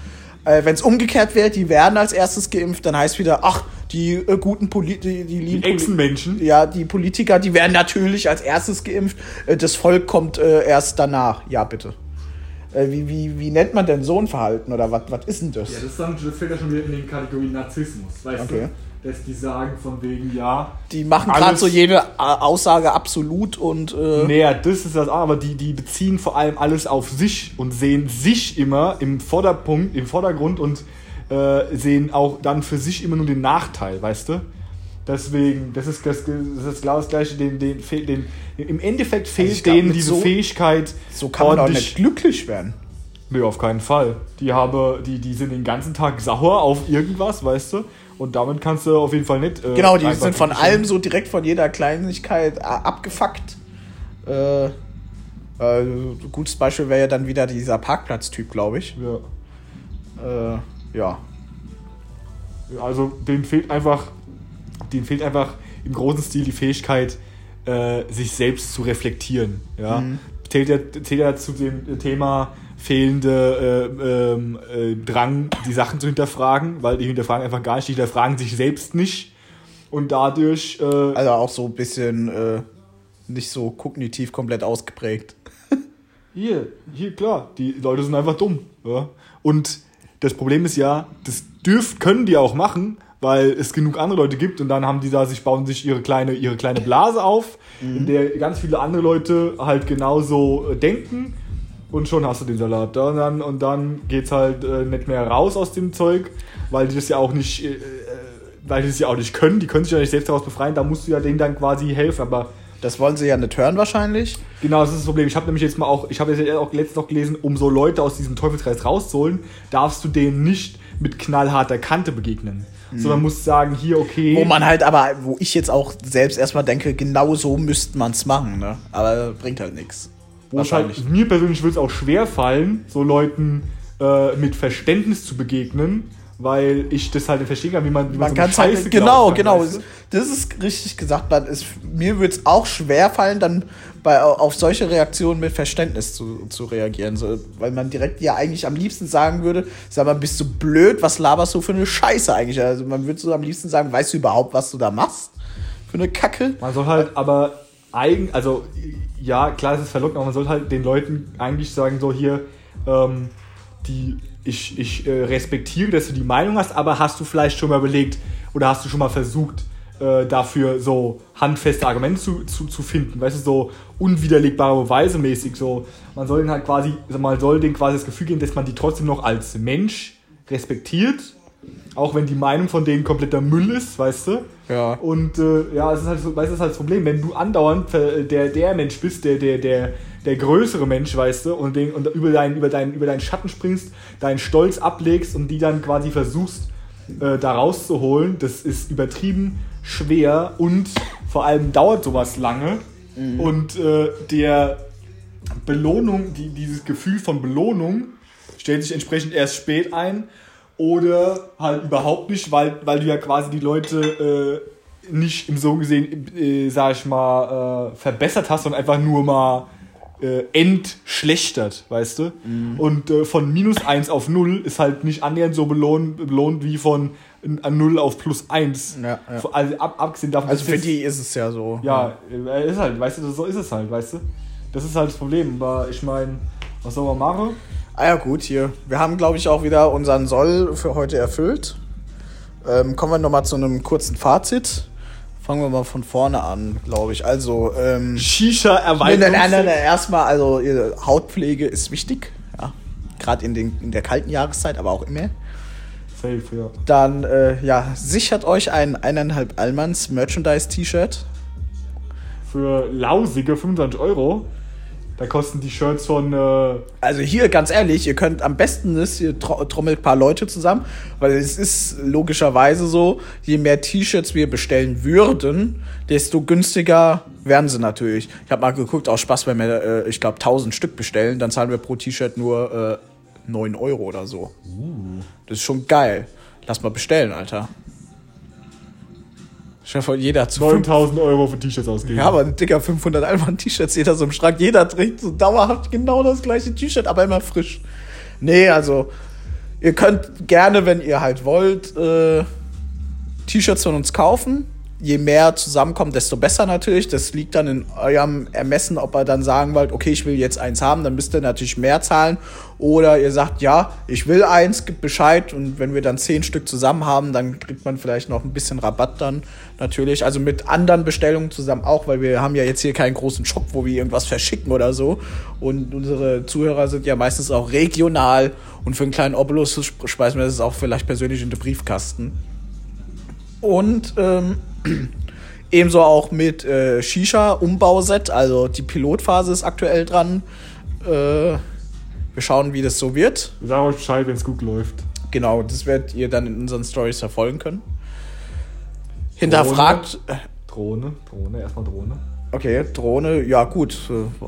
Äh, Wenn es umgekehrt wäre, die werden als erstes geimpft, dann heißt wieder, ach, die äh, guten Politiker, die, die lieben die Echsenmenschen. ja, die Politiker, die werden natürlich als erstes geimpft. Äh, Das Volk kommt äh, erst danach. Ja, bitte. Äh, Wie, wie, wie nennt man denn so ein Verhalten oder was was ist denn das? Ja, das, dann, das fällt ja schon wieder in die Kategorie Narzissmus, weißt Okay. du? Dass die sagen von wegen, ja. Die machen gerade so jede äh, Aussage absolut und äh, Naja, das ist das auch, aber die, die beziehen vor allem alles auf sich und sehen sich immer im Vorderpunkt, im Vordergrund und äh, sehen auch dann für sich immer nur den Nachteil, weißt du? Deswegen, das ist das, das, ist genau das Gleiche, den, den, den, im Endeffekt fehlt ich glaub, denen diese so- Fähigkeit, so kann man auch nicht glücklich werden. Nö, auf keinen Fall. Die, habe, die, die sind den ganzen Tag sauer auf irgendwas, weißt du? Und damit kannst du auf jeden Fall nicht. Äh, Genau, die sind von allem so direkt von jeder Kleinigkeit äh, abgefuckt. Äh, äh, gutes Beispiel wäre ja dann wieder dieser Parkplatztyp, glaube ich. Ja. Äh, ja. Also denen fehlt einfach, denen fehlt einfach im großen Stil die Fähigkeit, äh, sich selbst zu reflektieren. Ja? Zählt, ja, zählt ja zu dem Thema fehlende äh, ähm, äh, Drang, die Sachen zu hinterfragen, weil die hinterfragen einfach gar nicht, die hinterfragen sich selbst nicht und dadurch äh, Also auch so ein bisschen äh, nicht so kognitiv komplett ausgeprägt. Hier, hier, klar, die Leute sind einfach dumm. Ja? Und das Problem ist ja, das dürft, können die auch machen, weil es genug andere Leute gibt und dann haben die da sich, bauen sich ihre kleine, ihre kleine Blase auf, in der ganz viele andere Leute halt genauso äh, denken und schon hast du den Salat da und dann, und dann geht's halt äh, nicht mehr raus aus dem Zeug, weil die das ja auch nicht, äh, äh, weil die es ja auch nicht können, die können sich ja nicht selbst daraus befreien, da musst du ja denen dann quasi helfen, aber Das wollen sie ja nicht hören wahrscheinlich. Genau, das ist das Problem. Ich habe nämlich jetzt mal auch, ich habe jetzt auch letztens noch gelesen, um so Leute aus diesem Teufelskreis rauszuholen, darfst du denen nicht mit knallharter Kante begegnen. Sondern musst sagen, hier, okay. Wo man halt aber, wo ich jetzt auch selbst erstmal denke, genau so müsste man es machen, ne? Aber bringt halt nichts. wo es halt, mir persönlich würde es auch schwer fallen, so Leuten äh, mit Verständnis zu begegnen, weil ich das halt nicht verstehen kann, wie man, wie Man so kann halt, Scheiße genau, glauben kann, genau. weißt du? Das ist richtig gesagt. Man ist, mir würde es auch schwer fallen, dann bei, auf solche Reaktionen mit Verständnis zu, zu reagieren. So, weil man direkt ja eigentlich am liebsten sagen würde, sag mal, bist du blöd, was laberst du für eine Scheiße eigentlich? Also man würde so am liebsten sagen, weißt du überhaupt, was du da machst? Für eine Kacke? Man soll halt aber eigen, also ja, klar, es ist verlockend, aber man soll halt den Leuten eigentlich sagen, so hier, ähm, die, ich, ich äh, respektiere, dass du die Meinung hast, aber hast du vielleicht schon mal überlegt oder hast du schon mal versucht, äh, dafür so handfeste Argumente zu, zu, zu finden, weißt du, so unwiderlegbare Beweise mäßig, so, man soll den halt quasi, also man soll denen quasi das Gefühl geben, dass man die trotzdem noch als Mensch respektiert, auch wenn die Meinung von denen kompletter Müll ist, weißt du? Ja. Und äh, ja, es ist halt so, weißt du, das ist halt das Problem, wenn du andauernd äh, der, der Mensch bist, der, der, der, der größere Mensch, weißt du, und, den, und über, deinen, über, deinen, über deinen Schatten springst, deinen Stolz ablegst und die dann quasi versuchst, äh, da rauszuholen, das ist übertrieben schwer und vor allem dauert sowas lange. Und äh, der Belohnung, die, dieses Gefühl von Belohnung stellt sich entsprechend erst spät ein oder halt überhaupt nicht, weil, weil du ja quasi die Leute äh, nicht im so gesehen, äh, sag ich mal, äh, verbessert hast, sondern einfach nur mal äh, entschlechtert, weißt du? Und äh, von minus 1 auf 0 ist halt nicht annähernd so belohnt, belohnt wie von an 0 auf plus 1. Ja, ja. Also ab, abgesehen davon, Also für jetzt- die ist es ja so. ja, äh, ist halt, weißt du, so ist es halt, weißt du? Das ist halt das Problem, aber ich meine, was soll man machen? Ah ja, gut, hier. Wir haben, glaube ich, auch wieder unseren Soll für heute erfüllt. Ähm, kommen wir nochmal zu einem kurzen Fazit. Fangen wir mal von vorne an, glaube ich. Also, ähm, Shisha erweitert. nein, nein, nein, erstmal, also Hautpflege ist wichtig. Ja. Gerade in, den- in der kalten Jahreszeit, aber auch immer. Safe, ja. Dann, äh, ja, sichert euch ein eineinhalb Allmanns Merchandise-T-Shirt. Für lausige 25 Euro. Da kosten die Shirts von, äh, Also hier, ganz ehrlich, ihr könnt am besten ist, ihr tro trommelt ein paar Leute zusammen, weil es ist logischerweise so, je mehr T-Shirts wir bestellen würden, desto günstiger werden sie natürlich. Ich habe mal geguckt, aus Spaß, wenn wir, äh, ich glaube, 1000 Stück bestellen, dann zahlen wir pro T-Shirt nur äh, 9 Euro oder so. Das ist schon geil. Lass mal bestellen, Alter. Stell dir vor, jeder hat zu fünf 9000 Euro für T-Shirts ausgeben. ja, aber ein dicker 500 Alman T-Shirts, jeder so im Schrank, jeder trägt so dauerhaft genau das gleiche T-Shirt, aber immer frisch. Nee, also ihr könnt gerne, wenn ihr halt wollt, äh, T-Shirts von uns kaufen. Je mehr zusammenkommt, desto besser natürlich. Das liegt dann in eurem Ermessen, ob ihr dann sagen wollt, okay, ich will jetzt eins haben, dann müsst ihr natürlich mehr zahlen. Oder ihr sagt, ja, ich will eins, gibt Bescheid. Und wenn wir dann zehn Stück zusammen haben, dann kriegt man vielleicht noch ein bisschen Rabatt dann natürlich. Also mit anderen Bestellungen zusammen auch, weil wir haben ja jetzt hier keinen großen Shop, wo wir irgendwas verschicken oder so. Und unsere Zuhörer sind ja meistens auch regional. Und für einen kleinen Obolus speisen wir das auch vielleicht persönlich in den Briefkasten. Und ähm, ebenso auch mit äh, Shisha-Umbauset. Also die Pilotphase ist aktuell dran. Äh, wir schauen, wie das so wird. Wir sagen euch Bescheid, wenn es gut läuft. Genau, das werdet ihr dann in unseren Stories verfolgen können. Hinterfragt. äh, Drohne, Drohne, erstmal Drohne. Okay, Drohne, ja gut. Äh,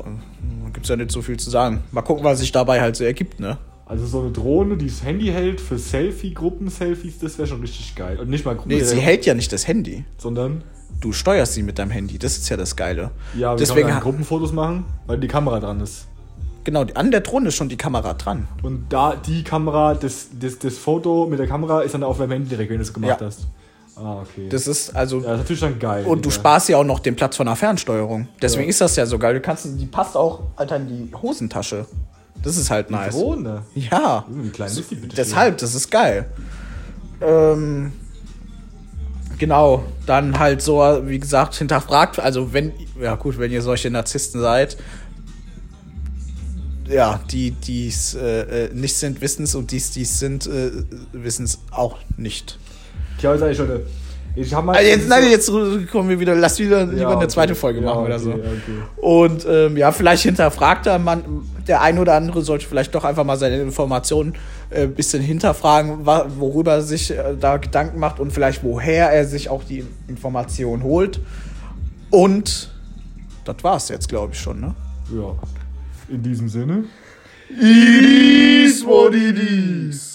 gibt's ja nicht so viel zu sagen. Mal gucken, was sich dabei halt so ergibt, ne? Also so eine Drohne, die das Handy hält für Selfie, Gruppen-Selfies, das wäre schon richtig geil. Und nicht mal Gruppen, Nee, sie hält ja nicht das Handy. sondern Du steuerst sie mit deinem Handy. Das ist ja das Geile. ja, wir Deswegen, können ha- dann Gruppenfotos machen, weil die Kamera dran ist. genau, an der Drohne ist schon die Kamera dran. Und da die Kamera, das, das, das Foto mit der Kamera ist dann auf deinem Handy direkt, wenn du es gemacht Ja. hast. Ah, okay. Das ist also. ja, das ist natürlich dann geil. Und du ja. sparst ja auch noch den Platz von der Fernsteuerung. Deswegen Ja. ist das ja so geil. Du kannst, die passt auch, Alter, in die Hosentasche. Das ist halt nice. Drohne. Ja. Wie klein ist die bitte? Deshalb, das ist geil. Ähm, genau, dann halt so, wie gesagt, hinterfragt, also wenn, ja gut, wenn ihr solche Narzissten seid, ja, die dies äh, äh, nicht sind, wissen es und dies dies sind, äh, wissen es auch nicht. Ja, sag ich schon, Ich hab mal Also jetzt, nein, jetzt kommen wir wieder, lass wieder lieber eine okay. zweite Folge Ja, machen oder okay, so. okay. Und ähm, ja, vielleicht hinterfragt er man, der ein oder andere sollte vielleicht doch einfach mal seine Informationen ein äh, bisschen hinterfragen, worüber er sich äh, da Gedanken macht und vielleicht woher er sich auch die Informationen holt. Und das war's jetzt, glaube ich, schon, ne? Ja. In diesem Sinne. It is what it is.